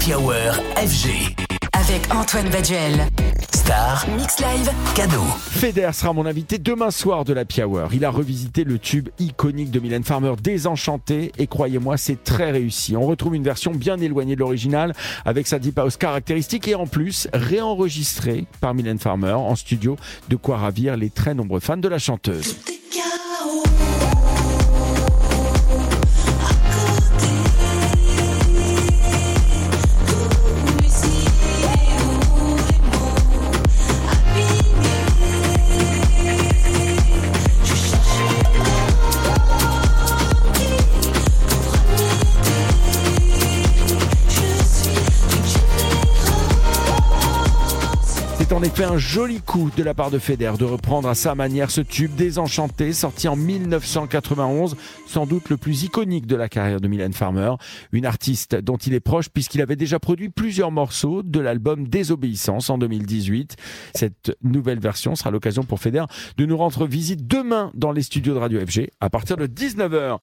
Happy Hour FG. Avec Antoine Baduel. Star, Mix Live. cadeau. Feder sera mon invité demain soir de la Hour. Il a revisité le tube iconique de Mylène Farmer, Désenchanté, et croyez-moi, c'est très réussi. On retrouve une version bien éloignée de l'original, avec sa deep house caractéristique, et en plus, réenregistrée par Mylène Farmer en studio, de quoi ravir les très nombreux fans de la chanteuse. C'est en effet un joli coup de la part de Feder de reprendre à sa manière ce tube désenchanté sorti en 1991, sans doute le plus iconique de la carrière de Mylène Farmer, une artiste dont il est proche puisqu'il avait déjà produit plusieurs morceaux de l'album Désobéissance en 2018. Cette nouvelle version sera l'occasion pour Feder de nous rendre visite demain dans les studios de Radio FG à partir de 19h.